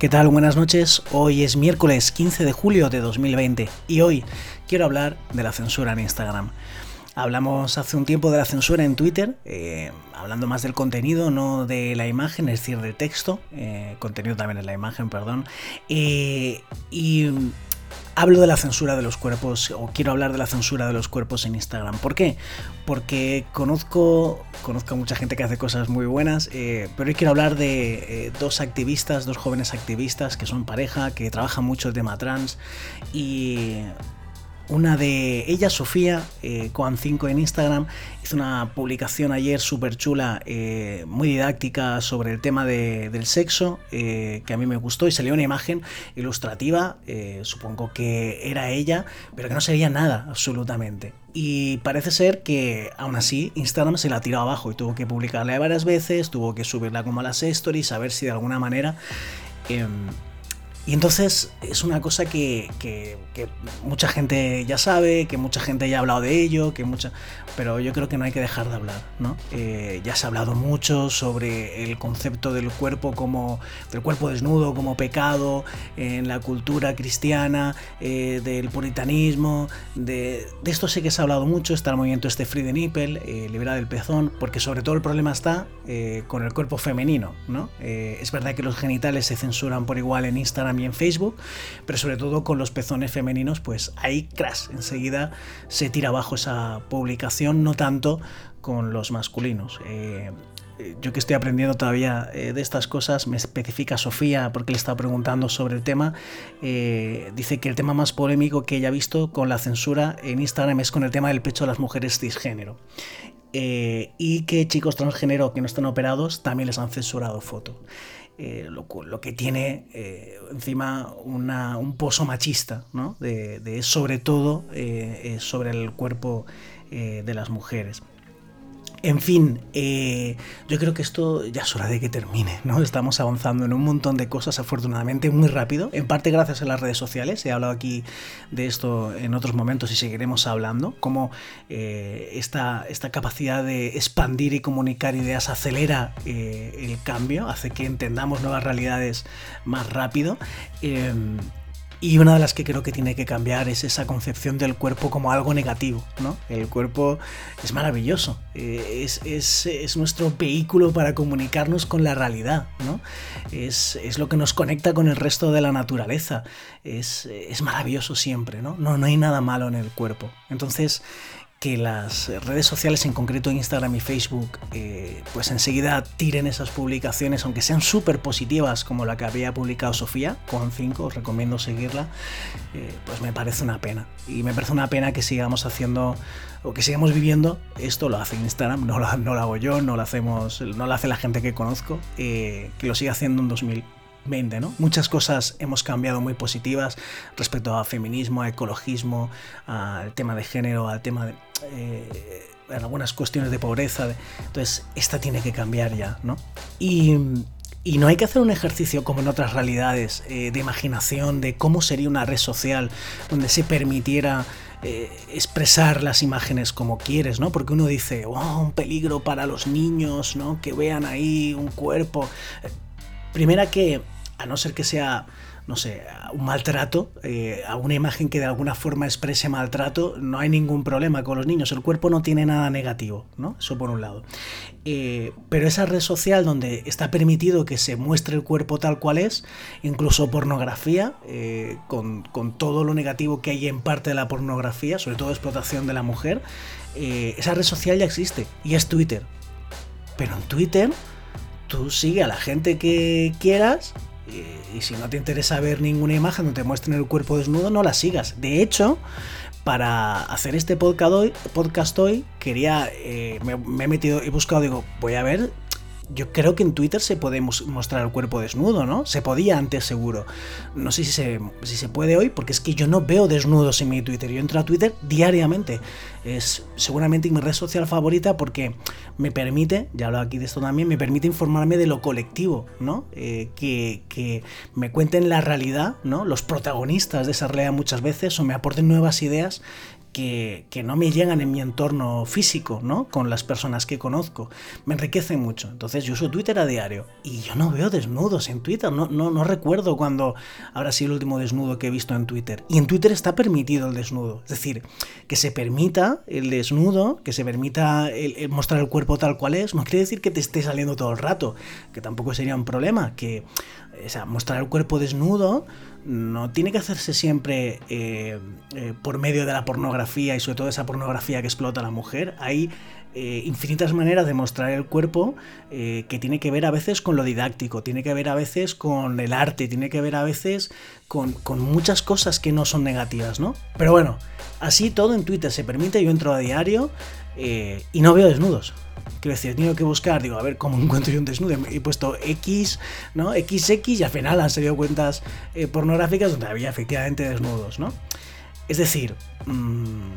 ¿Qué tal? Buenas noches. Hoy es miércoles 15 de julio de 2020 y hoy quiero hablar de la censura en Instagram. Hablamos hace un tiempo de la censura en Twitter, eh, hablando más del contenido, no de la imagen, es decir, del texto. Eh, contenido también es la imagen, perdón. Eh, y hablo de la censura de los cuerpos, o quiero hablar de la censura de los cuerpos en Instagram. ¿Por qué? Porque conozco, conozco a mucha gente que hace cosas muy buenas, eh, pero hoy quiero hablar de eh, dos activistas, dos jóvenes activistas que son pareja, que trabajan mucho el tema trans y una de ellas, Sofía, eh, Coan5 en Instagram, hizo una publicación ayer súper chula, eh, muy didáctica sobre el tema del sexo, eh, que a mí me gustó y salió una imagen ilustrativa, supongo que era ella, pero que no se veía nada absolutamente. Y parece ser que aún así Instagram se la tiró abajo y tuvo que publicarla varias veces, tuvo que subirla como a las stories, a ver si de alguna manera em, y entonces es una cosa que, mucha gente ya sabe, que mucha gente ya ha hablado de ello, que mucha, pero yo creo que no hay que dejar de hablar, ¿no? Eh, ya se ha hablado mucho sobre el concepto del cuerpo como del cuerpo desnudo como pecado en la cultura cristiana, eh, del puritanismo, de, esto sé que se ha hablado mucho, está el movimiento este Free the Nipple, eh, liberar el pezón, porque sobre todo el problema está con el cuerpo femenino, ¿no? es verdad que los genitales se censuran por igual en Instagram en Facebook, pero sobre todo con los pezones femeninos, pues ahí, crash, enseguida se tira abajo esa publicación, no tanto con los masculinos. Eh, yo que estoy aprendiendo todavía eh, de estas cosas, me especifica Sofía, porque le estaba preguntando sobre el tema, eh, dice que el tema más polémico que ella ha visto con la censura en Instagram es con el tema del pecho de las mujeres cisgénero. y que chicos transgénero que no están operados también les han censurado foto. Eh, lo, que tiene eh, encima un pozo machista, ¿no? de, sobre todo eh, sobre el cuerpo de las mujeres. En fin, eh, yo creo que esto ya es hora de que termine, ¿no? Estamos avanzando en un montón de cosas, afortunadamente, muy rápido, en parte gracias a las redes sociales. He hablado aquí de esto en otros momentos y seguiremos hablando, cómo eh, esta, capacidad de expandir y comunicar ideas acelera eh, el cambio, hace que entendamos nuevas realidades más rápido. Y una de las que creo que tiene que cambiar es esa concepción del cuerpo como algo negativo, ¿no? El cuerpo es maravilloso, eh, es, nuestro vehículo para comunicarnos con la realidad, ¿no? Es, lo que nos conecta con el resto de la naturaleza, es, es maravilloso siempre, ¿no? ¿no? No hay nada malo en el cuerpo. Entonces, que las redes sociales, en concreto Instagram y Facebook, eh, pues enseguida tiren esas publicaciones, aunque sean súper positivas, como la que había publicado Sofía, con 5, os recomiendo seguirla, eh, pues me parece una pena. Y me parece una pena que sigamos haciendo, o que sigamos viviendo, esto lo hace Instagram, no lo, no lo hago yo, no lo, hacemos, no lo hace la gente que conozco, eh, que lo sigue haciendo en 2000 ¿no? Muchas cosas hemos cambiado muy positivas respecto a feminismo, a ecologismo, al tema de género, al tema de... Eh, algunas cuestiones de pobreza. Entonces, esta tiene que cambiar ya, ¿no? Y, no hay que hacer un ejercicio como en otras realidades eh, de imaginación de cómo sería una red social donde se permitiera eh, expresar las imágenes como quieres, ¿no? Porque uno dice, oh, un peligro para los niños, ¿no? Que vean ahí un cuerpo. Primera que, a no ser que sea, no sé, un maltrato, eh, a una imagen que de alguna forma exprese maltrato, no hay ningún problema con los niños. El cuerpo no tiene nada negativo, ¿no? Eso por un lado. Eh, pero esa red social donde está permitido que se muestre el cuerpo tal cual es, incluso pornografía, eh, con, con, todo lo negativo que hay en parte de la pornografía, sobre todo explotación de la mujer, esa red social ya existe y es Twitter. Pero en Twitter tú sigue a la gente que quieras y, si no te interesa ver ninguna imagen donde te muestren el cuerpo desnudo, no la sigas. De hecho, para hacer este podcast hoy, podcast hoy quería, eh, me, he metido, he buscado, digo, voy a ver yo creo que en Twitter se puede mostrar el cuerpo desnudo, ¿no? Se podía antes seguro. No sé si se, si se puede hoy, porque es que yo no veo desnudos en mi Twitter. Yo entro a Twitter diariamente. Es seguramente mi red social favorita porque me permite, ya hablo aquí de esto también, me permite informarme de lo colectivo, ¿no? Eh, que, que me cuenten la realidad, ¿no? Los protagonistas de esa realidad muchas veces o me aporten nuevas ideas que, no me llegan en mi entorno físico, ¿no? Con las personas que conozco. Me enriquece mucho. Entonces yo uso Twitter a diario y yo no veo desnudos en Twitter. No, no, no recuerdo cuando habrá sido el último desnudo que he visto en Twitter. Y en Twitter está permitido el desnudo. Es decir, que se permita el desnudo, que se permita mostrar el cuerpo tal cual es, no quiere decir que te esté saliendo todo el rato, que tampoco sería un problema. Que, o sea, mostrar el cuerpo desnudo no tiene que hacerse siempre eh, eh, por medio de la pornografía y sobre todo esa pornografía que explota a la mujer. Hay eh, infinitas maneras de mostrar el cuerpo que tiene que ver a veces con lo didáctico, tiene que ver a veces con el arte, tiene que ver a veces con, con muchas cosas que no son negativas, ¿no? Pero bueno, así todo en Twitter se permite, yo entro a diario y no veo desnudos. Quiero decir, he tenido que buscar, digo, a ver cómo encuentro yo un desnudo. He puesto X, ¿no? XX y al final han salido cuentas eh, pornográficas donde había efectivamente desnudos, ¿no? Es decir, mm,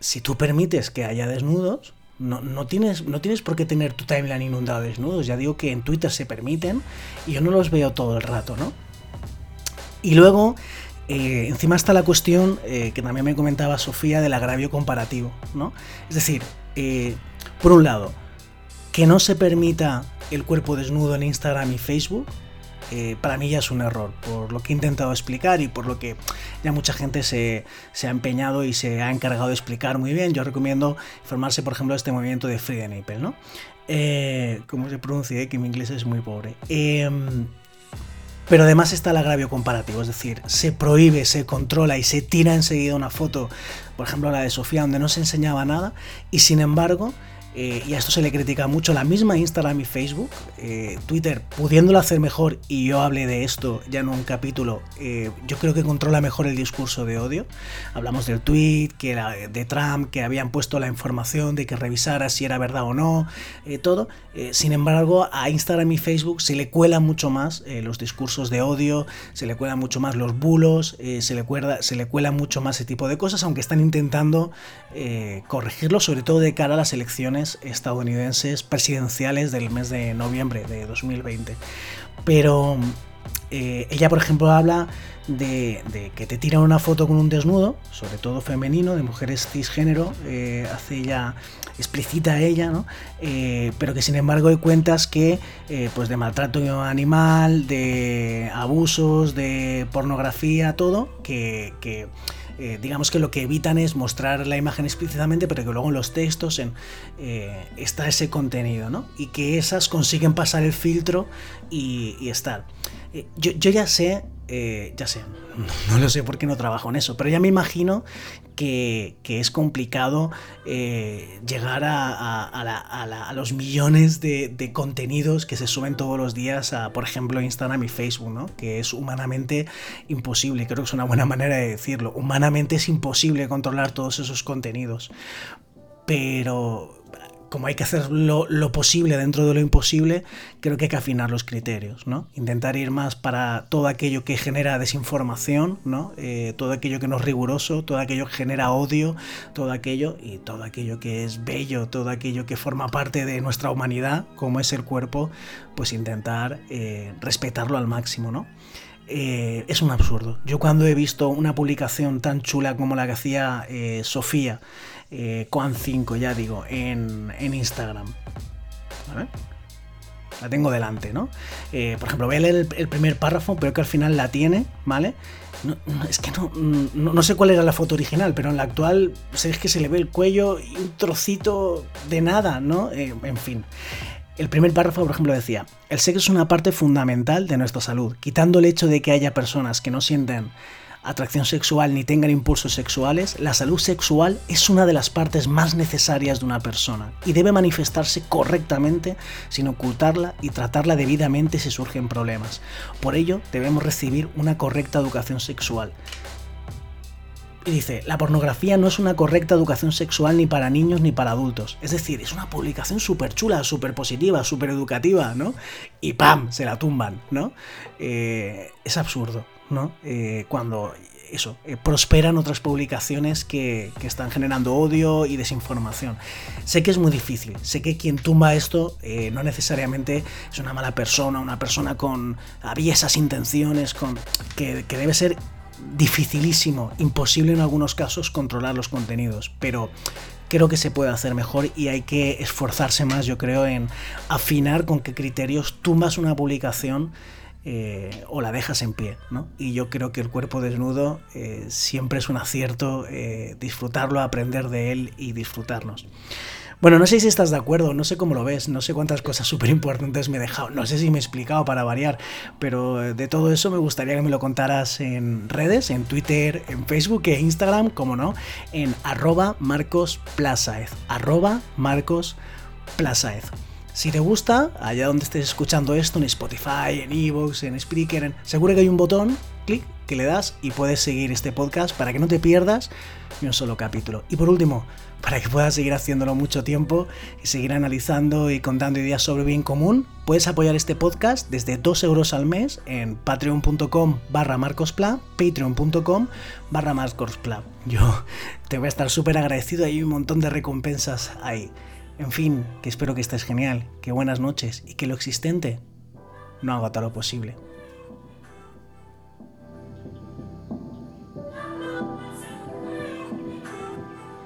si tú permites que haya desnudos, no, tienes, no tienes por qué tener tu timeline inundado de desnudos. Ya digo que en Twitter se permiten y yo no los veo todo el rato, ¿no? Y luego, eh, encima está la cuestión eh, que también me comentaba Sofía del agravio comparativo, ¿no? Es decir, por un lado, que no se permita el cuerpo desnudo en Instagram y Facebook, eh, para mí ya es un error, por lo que he intentado explicar y por lo que ya mucha gente se, ha empeñado y se ha encargado de explicar muy bien. Yo recomiendo informarse, por ejemplo, este movimiento de Free Nipple, ¿no? Eh, ¿Cómo se pronuncia? Que mi inglés es muy pobre. Em, pero además está el agravio comparativo, es decir, se prohíbe, se controla y se tira enseguida una foto, por ejemplo la de Sofía, donde no se enseñaba nada, y sin embargo eh, y a esto se le critica mucho la misma Instagram y Facebook, eh, Twitter pudiéndolo hacer mejor, y yo hablé de esto ya en un capítulo, eh, yo creo que controla mejor el discurso de odio. Hablamos del tweet, que era de Trump, que habían puesto la información de que revisara si era verdad o no, todo. sin embargo, a Instagram y Facebook se le cuelan mucho más los discursos de odio, se le cuelan mucho más los bulos, se, le cuela, se le cuela mucho más ese tipo de cosas, aunque están intentando corregirlo, sobre todo de cara a las elecciones estadounidenses presidenciales del mes de noviembre de 2020. Pero eh, ella, por ejemplo, habla de, que te tiran una foto con un desnudo, sobre todo femenino, de mujeres cisgénero, eh, hace ella, explicita ella, ¿no? Eh, pero que sin embargo hay cuentas que, pues de maltrato animal, de abusos, de pornografía, todo, que eh, digamos que lo que evitan es mostrar la imagen explícitamente, pero que luego en los textos eh, está ese contenido, ¿no? Y que esas consiguen pasar el filtro y estar. Eh, yo, ya sé, eh, ya sé, no, lo sé porque no trabajo en eso, pero ya me imagino que, es complicado eh, llegar a, los millones de, contenidos que se suben todos los días a, por ejemplo, Instagram y Facebook, ¿no? Que es humanamente imposible, creo que es una buena manera de decirlo. Humanamente es imposible controlar todos esos contenidos. Pero como hay que hacer lo, posible dentro de lo imposible, creo que hay que afinar los criterios, ¿no? Intentar ir más para todo aquello que genera desinformación, ¿no? Eh, todo aquello que no es riguroso, todo aquello que genera odio, todo aquello y todo aquello que es bello, todo aquello que forma parte de nuestra humanidad, como es el cuerpo, pues intentar eh, respetarlo al máximo, ¿no? Eh, es un absurdo. Yo cuando he visto una publicación tan chula como la que hacía Sofía, eh, 5, ya digo, en, Instagram. La tengo delante, ¿no? Eh, por ejemplo, voy a leer el, primer párrafo, pero que al final la tiene, ¿vale? es que no, no, sé cuál era la foto original, pero en la actual sé que se le ve el cuello y un trocito de nada, ¿no? Eh, en fin. El primer párrafo, por ejemplo, decía, el sexo es una parte fundamental de nuestra salud, quitando el hecho de que haya personas que no sienten atracción sexual ni tengan impulsos sexuales, la salud sexual es una de las partes más necesarias de una persona y debe manifestarse correctamente sin ocultarla y tratarla debidamente si surgen problemas. Por ello, debemos recibir una correcta educación sexual. Y dice, la pornografía no es una correcta educación sexual ni para niños ni para adultos. Es decir, es una publicación súper chula, súper positiva, súper educativa, ¿no? Y ¡pam! Se la tumban, ¿no? Eh, es absurdo, ¿no? Eh, cuando eso, eh, prosperan otras publicaciones que, que, están generando odio y desinformación. Sé que es muy difícil, sé que quien tumba esto no necesariamente es una mala persona, una persona con aviesas intenciones, con, que, que debe ser dificilísimo, imposible en algunos casos controlar los contenidos, pero creo que se puede hacer mejor y hay que esforzarse más, yo creo, en afinar con qué criterios tumbas una publicación eh, o la dejas en pie. ¿no? Y yo creo que el cuerpo desnudo eh, siempre es un acierto eh, disfrutarlo, aprender de él y disfrutarnos. Bueno, no sé si estás de acuerdo, no sé cómo lo ves, no sé cuántas cosas súper importantes me he dejado, no sé si me he explicado para variar, pero de todo eso me gustaría que me lo contaras en redes, en Twitter, en Facebook e Instagram, como no, en arroba Marcos arroba Marcos Si te gusta, allá donde estés escuchando esto, en Spotify, en Evox, en Spreaker, seguro que hay un botón, clic, que le das y puedes seguir este podcast para que no te pierdas ni un solo capítulo. Y por último, para que puedas seguir haciéndolo mucho tiempo y seguir analizando y contando ideas sobre bien común, puedes apoyar este podcast desde 2 euros al mes en patreon.com barra marcospla, patreon.com barra marcospla. Yo te voy a estar súper agradecido, hay un montón de recompensas ahí. En fin, que espero que estés genial, que buenas noches y que lo existente no haga todo lo posible.